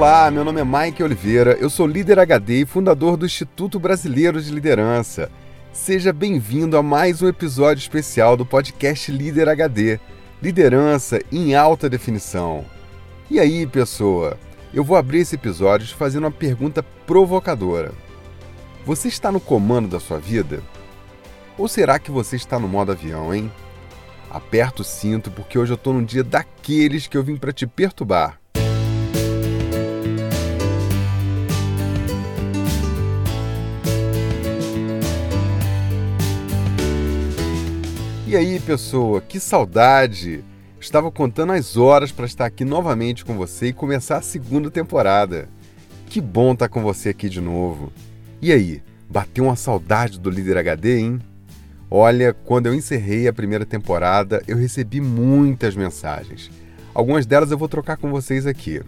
Olá, meu nome é Mike Oliveira, eu sou líder HD e fundador do Instituto Brasileiro de Liderança. Seja bem-vindo a mais um episódio especial do podcast Líder HD Liderança em Alta Definição. E aí, pessoa? Eu vou abrir esse episódio fazendo uma pergunta provocadora. Você está no comando da sua vida? Ou será que você está no modo avião, hein? Aperta o cinto porque hoje eu estou num dia daqueles que eu vim para te perturbar. E aí, pessoa, que saudade! Estava contando as horas para estar aqui novamente com você e começar a segunda temporada. Que bom estar com você aqui de novo. E aí, bateu uma saudade do Líder HD, hein? Olha, quando eu encerrei a primeira temporada, eu recebi muitas mensagens. Algumas delas eu vou trocar com vocês aqui.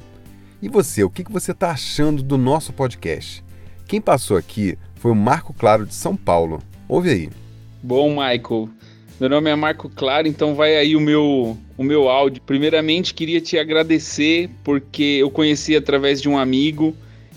E você, o que você está achando do nosso podcast? Quem passou aqui foi o Marco Claro de São Paulo. Ouve aí. Bom, Michael, meu nome é Marco Claro, então vai aí o meu, o meu áudio. Primeiramente, queria te agradecer porque eu conheci através de um amigo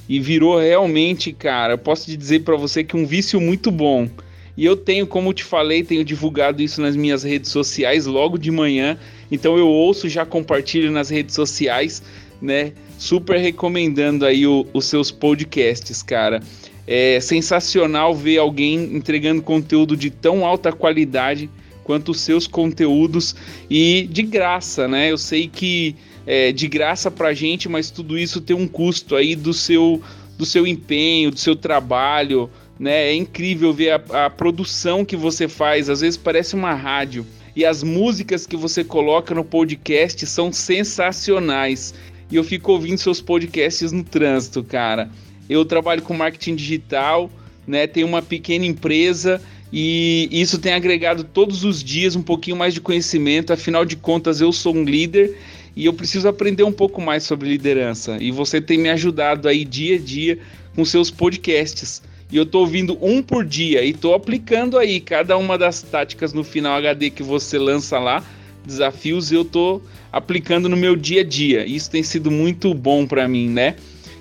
e virou realmente, cara, posso te dizer para você que um vício muito bom. E eu tenho, como te falei, tenho divulgado isso nas minhas redes sociais logo de manhã. Então eu ouço, já compartilho nas redes sociais, né? Super recomendando aí o, os seus podcasts, cara. É sensacional ver alguém entregando conteúdo de tão alta qualidade quanto os seus conteúdos e de graça, né? Eu sei que é de graça pra gente, mas tudo isso tem um custo aí do seu, do seu empenho, do seu trabalho, né? É incrível ver a, a produção que você faz, às vezes parece uma rádio. E as músicas que você coloca no podcast são sensacionais. E eu fico ouvindo seus podcasts no trânsito, cara. Eu trabalho com marketing digital, né? Tenho uma pequena empresa e isso tem agregado todos os dias um pouquinho mais de conhecimento. Afinal de contas, eu sou um líder e eu preciso aprender um pouco mais sobre liderança. E você tem me ajudado aí dia a dia com seus podcasts. E eu estou ouvindo um por dia e estou aplicando aí cada uma das táticas no final HD que você lança lá, desafios, eu estou aplicando no meu dia a dia. Isso tem sido muito bom para mim, né?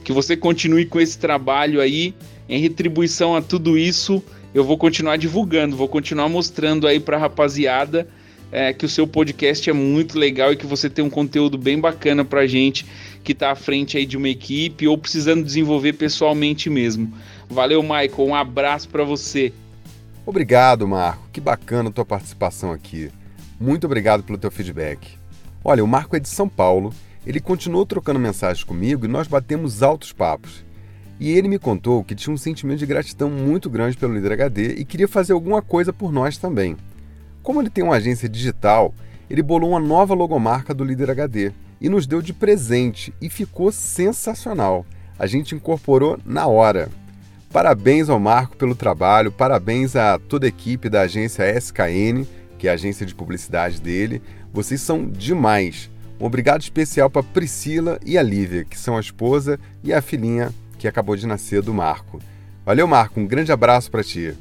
Que você continue com esse trabalho aí em retribuição a tudo isso eu vou continuar divulgando, vou continuar mostrando aí para a rapaziada é, que o seu podcast é muito legal e que você tem um conteúdo bem bacana para gente que está à frente aí de uma equipe ou precisando desenvolver pessoalmente mesmo. Valeu, Michael, um abraço para você. Obrigado, Marco. Que bacana a tua participação aqui. Muito obrigado pelo teu feedback. Olha, o Marco é de São Paulo. Ele continuou trocando mensagens comigo e nós batemos altos papos. E ele me contou que tinha um sentimento de gratidão muito grande pelo Líder HD e queria fazer alguma coisa por nós também. Como ele tem uma agência digital, ele bolou uma nova logomarca do Líder HD e nos deu de presente e ficou sensacional. A gente incorporou na hora. Parabéns ao Marco pelo trabalho, parabéns a toda a equipe da agência SKN, que é a agência de publicidade dele. Vocês são demais. Um obrigado especial para Priscila e a Lívia, que são a esposa e a filhinha que acabou de nascer do Marco. Valeu, Marco, um grande abraço para ti.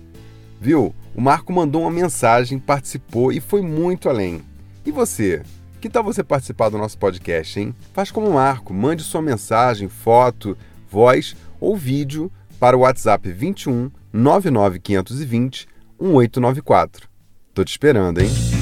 Viu? O Marco mandou uma mensagem, participou e foi muito além. E você? Que tal você participar do nosso podcast, hein? Faz como o Marco, mande sua mensagem, foto, voz ou vídeo para o WhatsApp 21 99520 1894. Tô te esperando, hein?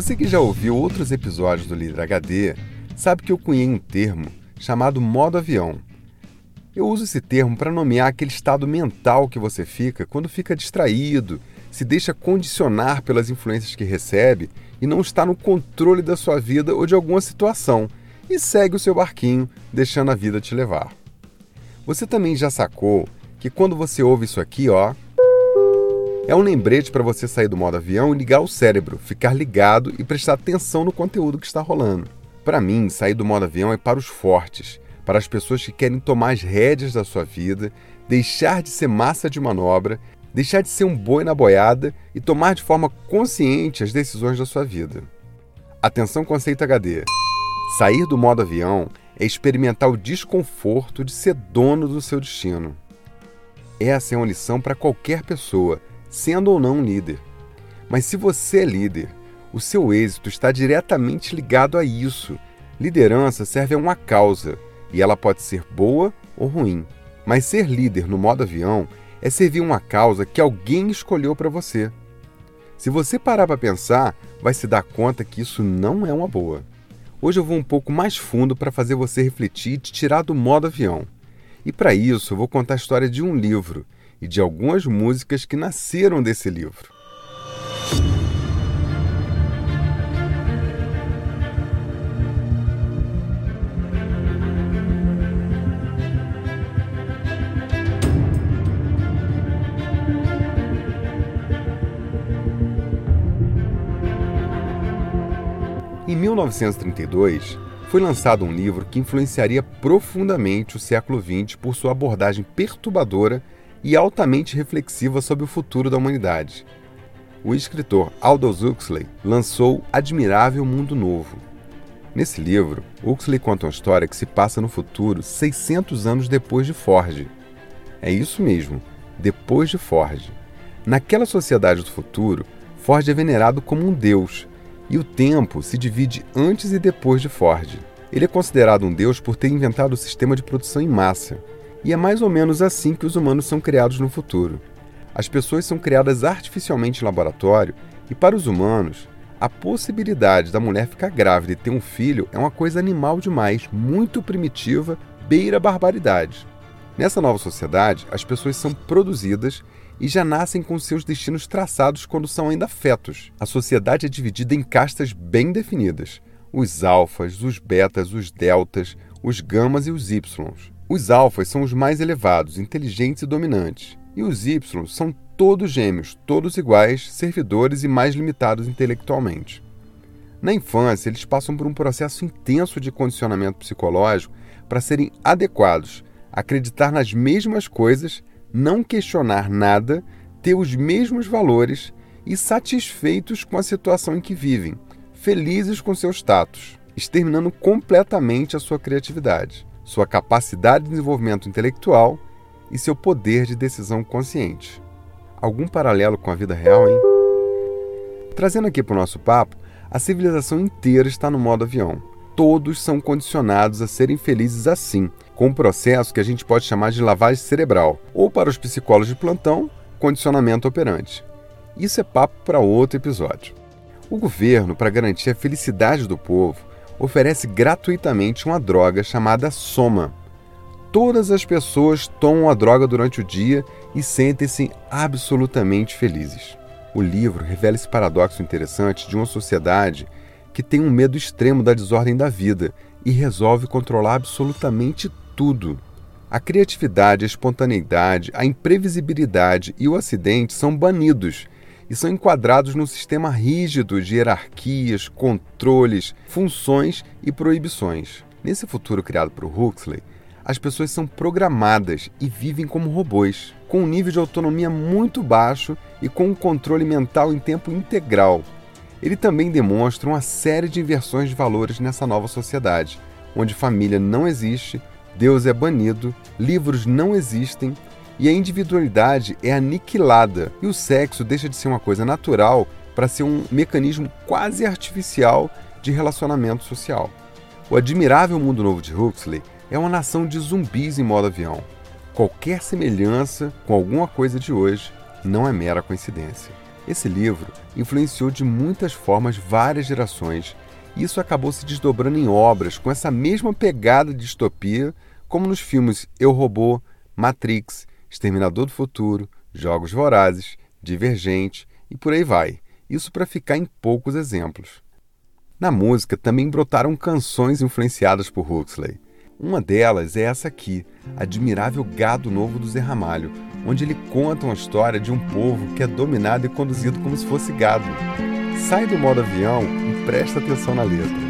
Você que já ouviu outros episódios do Líder HD sabe que eu cunhei um termo chamado modo avião. Eu uso esse termo para nomear aquele estado mental que você fica quando fica distraído, se deixa condicionar pelas influências que recebe e não está no controle da sua vida ou de alguma situação e segue o seu barquinho, deixando a vida te levar. Você também já sacou que quando você ouve isso aqui, ó, é um lembrete para você sair do modo avião e ligar o cérebro, ficar ligado e prestar atenção no conteúdo que está rolando. Para mim, sair do modo avião é para os fortes, para as pessoas que querem tomar as rédeas da sua vida, deixar de ser massa de manobra, deixar de ser um boi na boiada e tomar de forma consciente as decisões da sua vida. Atenção conceito HD. Sair do modo avião é experimentar o desconforto de ser dono do seu destino. Essa é uma lição para qualquer pessoa, sendo ou não um líder. Mas se você é líder, o seu êxito está diretamente ligado a isso. Liderança serve a uma causa e ela pode ser boa ou ruim. Mas ser líder no modo avião é servir uma causa que alguém escolheu para você. Se você parar para pensar, vai se dar conta que isso não é uma boa. Hoje eu vou um pouco mais fundo para fazer você refletir e te tirar do modo avião. E para isso eu vou contar a história de um livro e de algumas músicas que nasceram desse livro. Em 1932, foi lançado um livro que influenciaria profundamente o século XX por sua abordagem perturbadora e altamente reflexiva sobre o futuro da humanidade. O escritor Aldous Huxley lançou Admirável Mundo Novo. Nesse livro, Huxley conta uma história que se passa no futuro 600 anos depois de Ford. É isso mesmo, depois de Ford. Naquela sociedade do futuro, Ford é venerado como um deus e o tempo se divide antes e depois de Ford. Ele é considerado um deus por ter inventado o sistema de produção em massa, e é mais ou menos assim que os humanos são criados no futuro. As pessoas são criadas artificialmente em laboratório, e para os humanos, a possibilidade da mulher ficar grávida e ter um filho é uma coisa animal demais, muito primitiva, beira a barbaridade. Nessa nova sociedade, as pessoas são produzidas e já nascem com seus destinos traçados quando são ainda fetos. A sociedade é dividida em castas bem definidas: os alfas, os betas, os deltas, os gamas e os ys. Os alfas são os mais elevados, inteligentes e dominantes, e os y são todos gêmeos, todos iguais, servidores e mais limitados intelectualmente. Na infância, eles passam por um processo intenso de condicionamento psicológico para serem adequados, acreditar nas mesmas coisas não questionar nada, ter os mesmos valores e satisfeitos com a situação em que vivem, felizes com seu status, exterminando completamente a sua criatividade, sua capacidade de desenvolvimento intelectual e seu poder de decisão consciente. Algum paralelo com a vida real, hein? Trazendo aqui para o nosso papo, a civilização inteira está no modo avião. Todos são condicionados a serem felizes assim, com um processo que a gente pode chamar de lavagem cerebral, ou para os psicólogos de plantão, condicionamento operante. Isso é papo para outro episódio. O governo, para garantir a felicidade do povo, oferece gratuitamente uma droga chamada Soma. Todas as pessoas tomam a droga durante o dia e sentem-se absolutamente felizes. O livro revela esse paradoxo interessante de uma sociedade que tem um medo extremo da desordem da vida e resolve controlar absolutamente tudo. A criatividade, a espontaneidade, a imprevisibilidade e o acidente são banidos e são enquadrados num sistema rígido de hierarquias, controles, funções e proibições. Nesse futuro criado por Huxley, as pessoas são programadas e vivem como robôs, com um nível de autonomia muito baixo e com um controle mental em tempo integral. Ele também demonstra uma série de inversões de valores nessa nova sociedade, onde família não existe, Deus é banido, livros não existem e a individualidade é aniquilada e o sexo deixa de ser uma coisa natural para ser um mecanismo quase artificial de relacionamento social. O admirável mundo novo de Huxley é uma nação de zumbis em modo avião. Qualquer semelhança com alguma coisa de hoje não é mera coincidência. Esse livro influenciou de muitas formas várias gerações isso acabou se desdobrando em obras com essa mesma pegada de distopia, como nos filmes Eu Robô, Matrix, Exterminador do Futuro, Jogos Vorazes, Divergente e por aí vai. Isso para ficar em poucos exemplos. Na música também brotaram canções influenciadas por Huxley. Uma delas é essa aqui, Admirável Gado Novo do Zé Ramalho, onde ele conta uma história de um povo que é dominado e conduzido como se fosse gado. Sai do modo avião e presta atenção na letra.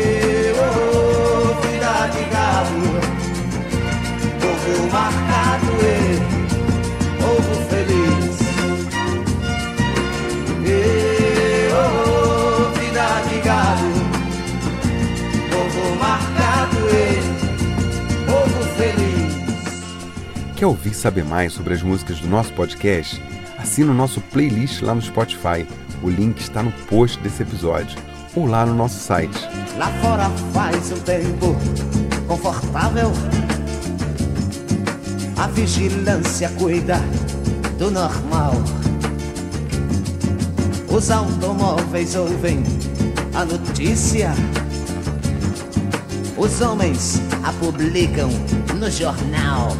Quer ouvir saber mais sobre as músicas do nosso podcast? Assina o nosso playlist lá no Spotify. O link está no post desse episódio ou lá no nosso site. Lá fora faz um tempo confortável. A vigilância cuida do normal. Os automóveis ouvem a notícia. Os homens a publicam no jornal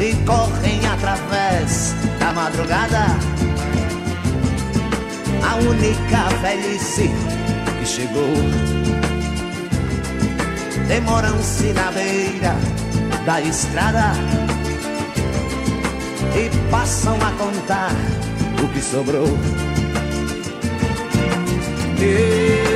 e correm através da madrugada. A única velhice que chegou. Demoram-se na beira da estrada e passam a contar o que sobrou. E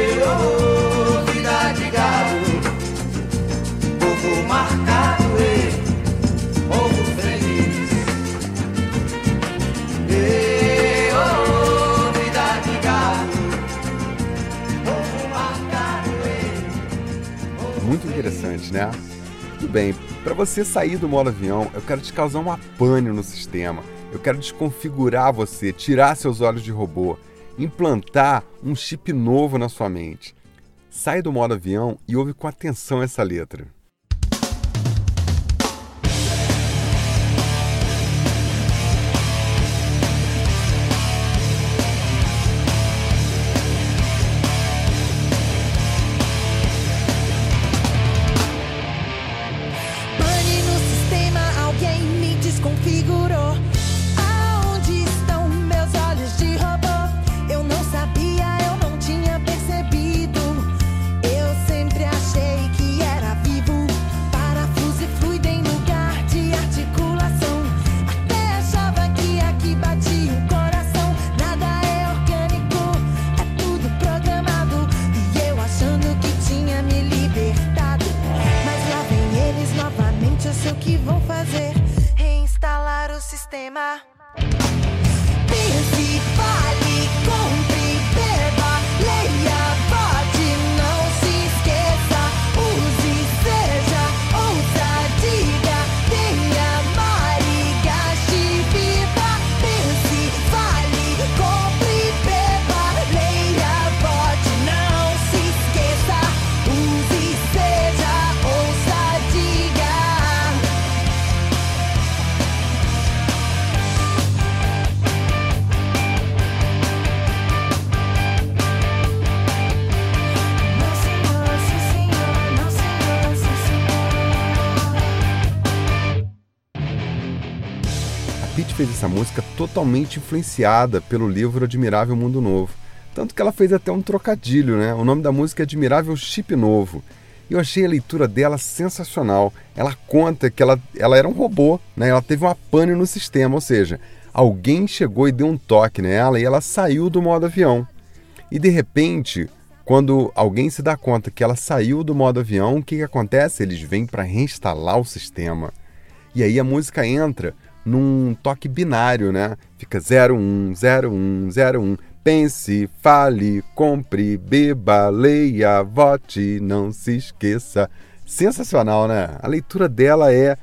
Interessante, né? Tudo bem, para você sair do modo avião, eu quero te causar uma pane no sistema. Eu quero desconfigurar você, tirar seus olhos de robô, implantar um chip novo na sua mente. Sai do modo avião e ouve com atenção essa letra. Que vão fazer: reinstalar o sistema. Pete fez essa música totalmente influenciada pelo livro Admirável Mundo Novo. Tanto que ela fez até um trocadilho, né? O nome da música é Admirável Chip Novo. E eu achei a leitura dela sensacional. Ela conta que ela, ela era um robô, né? Ela teve uma pane no sistema, ou seja, alguém chegou e deu um toque nela e ela saiu do modo avião. E de repente, quando alguém se dá conta que ela saiu do modo avião, o que, que acontece? Eles vêm para reinstalar o sistema. E aí a música entra num toque binário, né? Fica 01, 01, 01. Pense, fale, compre, beba, leia, vote, não se esqueça. Sensacional, né? A leitura dela é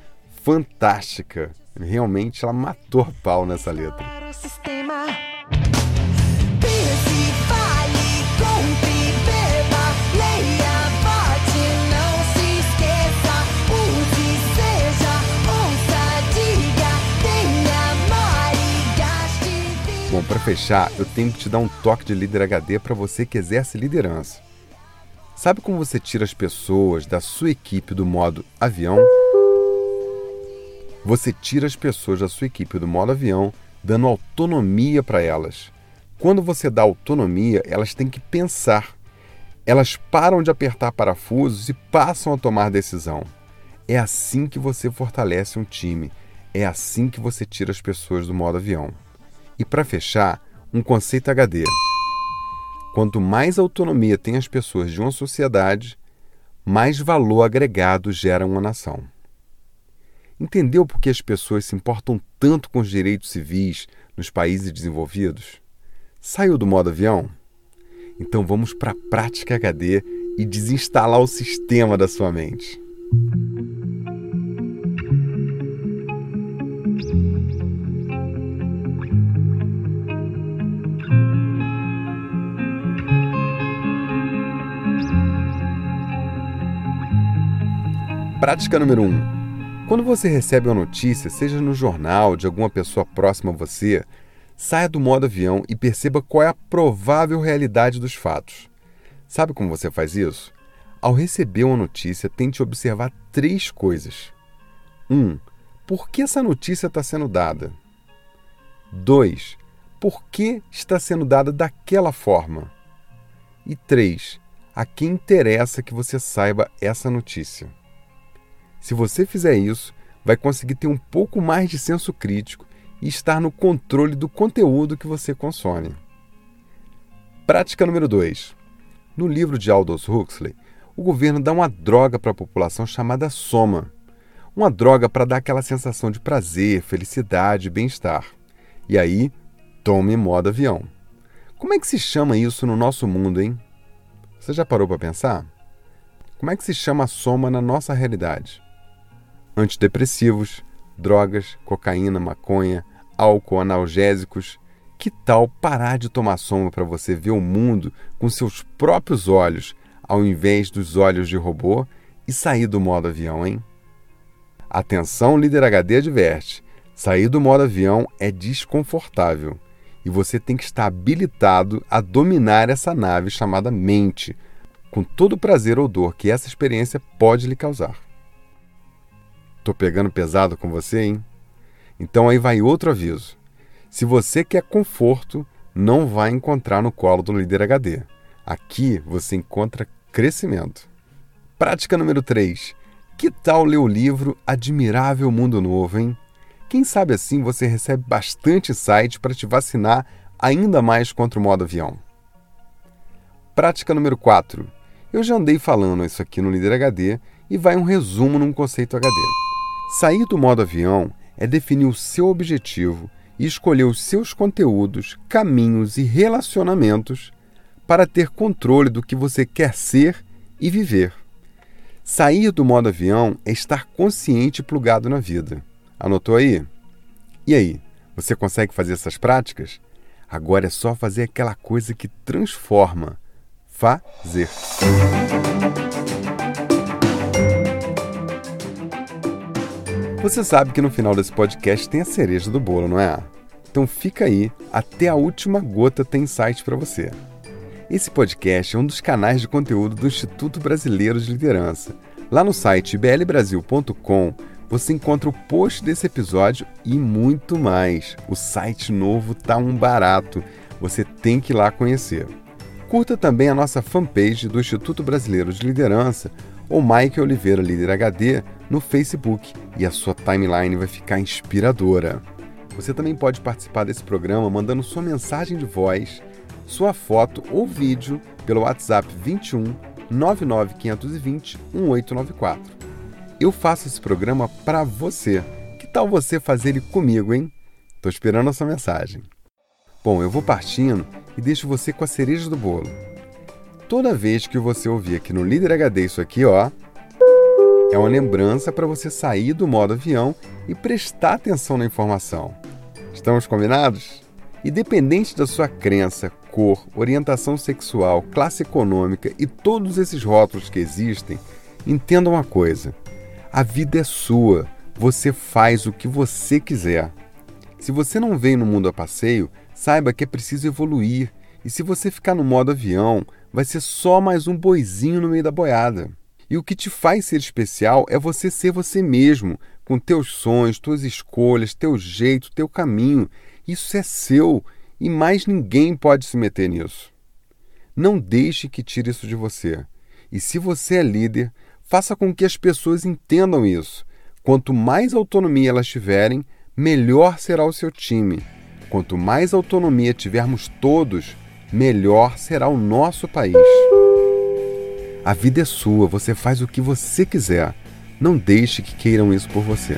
fantástica. Realmente ela matou a pau nessa letra. Para fechar, eu tenho que te dar um toque de líder HD para você que exerce liderança. Sabe como você tira as pessoas da sua equipe do modo avião? Você tira as pessoas da sua equipe do modo avião, dando autonomia para elas. Quando você dá autonomia, elas têm que pensar. Elas param de apertar parafusos e passam a tomar decisão. É assim que você fortalece um time. É assim que você tira as pessoas do modo avião. E para fechar, um conceito HD. Quanto mais autonomia tem as pessoas de uma sociedade, mais valor agregado gera uma nação. Entendeu por que as pessoas se importam tanto com os direitos civis nos países desenvolvidos? Saiu do modo avião? Então vamos para a prática HD e desinstalar o sistema da sua mente. Prática número 1. Um. Quando você recebe uma notícia, seja no jornal, de alguma pessoa próxima a você, saia do modo avião e perceba qual é a provável realidade dos fatos. Sabe como você faz isso? Ao receber uma notícia, tente observar três coisas. 1. Um, por que essa notícia está sendo dada? 2. Por que está sendo dada daquela forma? E 3. A quem interessa que você saiba essa notícia? Se você fizer isso, vai conseguir ter um pouco mais de senso crítico e estar no controle do conteúdo que você consome. Prática número 2. No livro de Aldous Huxley, o governo dá uma droga para a população chamada soma. Uma droga para dar aquela sensação de prazer, felicidade bem-estar. E aí, tome modo avião. Como é que se chama isso no nosso mundo, hein? Você já parou para pensar? Como é que se chama a soma na nossa realidade? Antidepressivos, drogas, cocaína, maconha, álcool, analgésicos. Que tal parar de tomar sombra para você ver o mundo com seus próprios olhos, ao invés dos olhos de robô, e sair do modo avião, hein? Atenção, líder HD adverte: sair do modo avião é desconfortável e você tem que estar habilitado a dominar essa nave chamada mente, com todo o prazer ou dor que essa experiência pode lhe causar. Tô pegando pesado com você, hein? Então aí vai outro aviso. Se você quer conforto, não vai encontrar no colo do líder HD. Aqui você encontra crescimento. Prática número 3. Que tal ler o livro Admirável Mundo Novo, hein? Quem sabe assim você recebe bastante site para te vacinar ainda mais contra o modo avião. Prática número 4. Eu já andei falando isso aqui no Líder HD e vai um resumo num conceito HD. Sair do modo avião é definir o seu objetivo e escolher os seus conteúdos, caminhos e relacionamentos para ter controle do que você quer ser e viver. Sair do modo avião é estar consciente e plugado na vida. Anotou aí? E aí, você consegue fazer essas práticas? Agora é só fazer aquela coisa que transforma. Fazer. Você sabe que no final desse podcast tem a cereja do bolo, não é? Então fica aí, até a última gota tem insight para você. Esse podcast é um dos canais de conteúdo do Instituto Brasileiro de Liderança. Lá no site blbrasil.com você encontra o post desse episódio e muito mais. O site novo tá um barato. Você tem que ir lá conhecer. Curta também a nossa fanpage do Instituto Brasileiro de Liderança ou Mike Oliveira Líder HD no Facebook e a sua timeline vai ficar inspiradora. Você também pode participar desse programa mandando sua mensagem de voz, sua foto ou vídeo pelo WhatsApp 21 99520 1894. Eu faço esse programa para você. Que tal você fazer ele comigo, hein? Tô esperando a sua mensagem. Bom, eu vou partindo e deixo você com a cereja do bolo. Toda vez que você ouvir aqui no Líder HD isso aqui, ó, é uma lembrança para você sair do modo avião e prestar atenção na informação. Estamos combinados? Independente da sua crença, cor, orientação sexual, classe econômica e todos esses rótulos que existem, entenda uma coisa: a vida é sua, você faz o que você quiser. Se você não veio no mundo a passeio, saiba que é preciso evoluir. E se você ficar no modo avião, vai ser só mais um boizinho no meio da boiada. E o que te faz ser especial é você ser você mesmo, com teus sonhos, tuas escolhas, teu jeito, teu caminho. Isso é seu e mais ninguém pode se meter nisso. Não deixe que tire isso de você. E se você é líder, faça com que as pessoas entendam isso. Quanto mais autonomia elas tiverem, melhor será o seu time. Quanto mais autonomia tivermos todos, melhor será o nosso país. A vida é sua, você faz o que você quiser. Não deixe que queiram isso por você.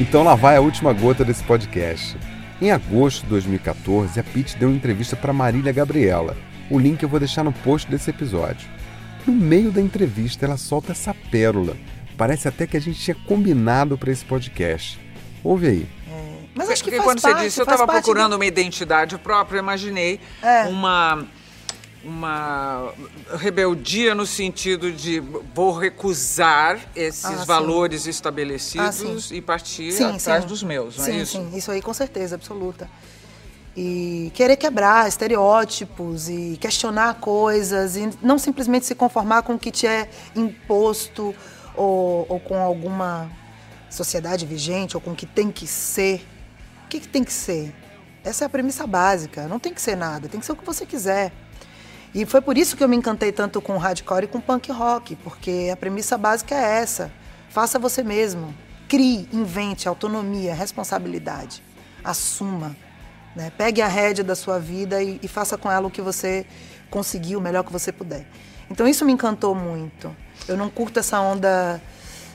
Então lá vai a última gota desse podcast. Em agosto de 2014, a Pete deu uma entrevista para Marília Gabriela. O link eu vou deixar no post desse episódio. No meio da entrevista, ela solta essa pérola. Parece até que a gente tinha combinado para esse podcast. Ouve aí. Mas acho que Porque faz quando parte, você disse, eu estava procurando do- uma identidade própria, eu imaginei É. uma uma rebeldia no sentido de vou recusar esses Ah, sim. valores estabelecidos Ah, sim. e partir Sim, atrás sim. dos meus, não sim, é isso? Sim, isso aí com certeza, absoluta. E querer quebrar estereótipos e questionar coisas e não simplesmente se conformar com o que te é imposto ou, ou com alguma sociedade vigente ou com o que tem que ser. O que, que tem que ser? Essa é a premissa básica. Não tem que ser nada, tem que ser o que você quiser. E foi por isso que eu me encantei tanto com hardcore e com punk rock, porque a premissa básica é essa: faça você mesmo, crie, invente, autonomia, responsabilidade, assuma, né? pegue a rédea da sua vida e, e faça com ela o que você conseguir, o melhor que você puder. Então isso me encantou muito. Eu não curto essa onda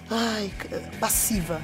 ai, passiva.